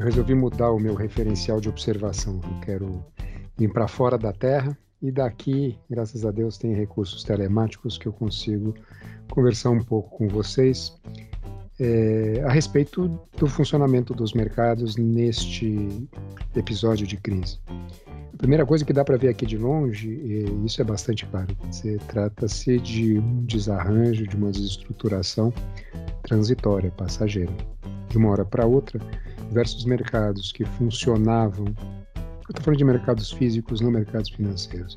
eu resolvi mudar o meu referencial de observação. Eu quero ir para fora da Terra e daqui, graças a Deus, tem recursos telemáticos que eu consigo conversar um pouco com vocês é, a respeito do funcionamento dos mercados neste episódio de crise. A primeira coisa que dá para ver aqui de longe, e isso é bastante claro, trata-se de um desarranjo, de uma desestruturação transitória, passageira. De uma hora para outra, diversos mercados que funcionavam, eu estou falando de mercados físicos, não mercados financeiros,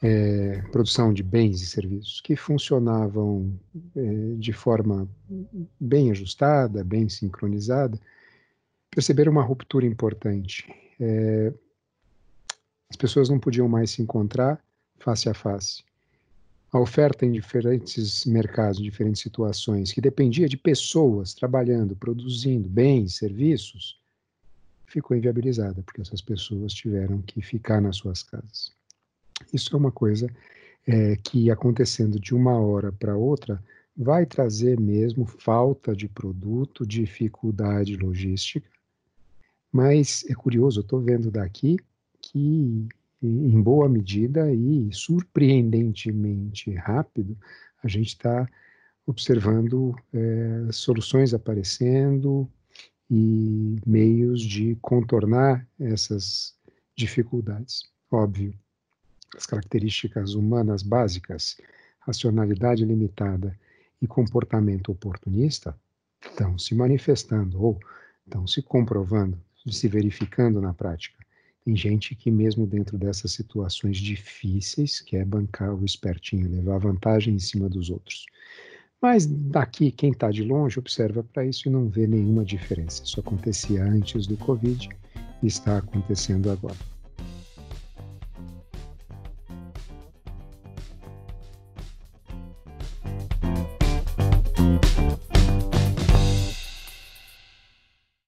é, produção de bens e serviços que funcionavam é, de forma bem ajustada, bem sincronizada, perceberam uma ruptura importante. É, as pessoas não podiam mais se encontrar face a face. A oferta em diferentes mercados, em diferentes situações, que dependia de pessoas trabalhando, produzindo bens, serviços, ficou inviabilizada, porque essas pessoas tiveram que ficar nas suas casas. Isso é uma coisa é, que, acontecendo de uma hora para outra, vai trazer mesmo falta de produto, dificuldade logística. Mas é curioso, estou vendo daqui que, em boa medida e surpreendentemente rápido, a gente está observando é, soluções aparecendo e meios de contornar essas dificuldades. Óbvio, as características humanas básicas, racionalidade limitada e comportamento oportunista, estão se manifestando ou estão se comprovando, se verificando na prática. Tem gente que, mesmo dentro dessas situações difíceis, quer bancar o espertinho, levar vantagem em cima dos outros. Mas daqui, quem está de longe observa para isso e não vê nenhuma diferença. Isso acontecia antes do Covid e está acontecendo agora.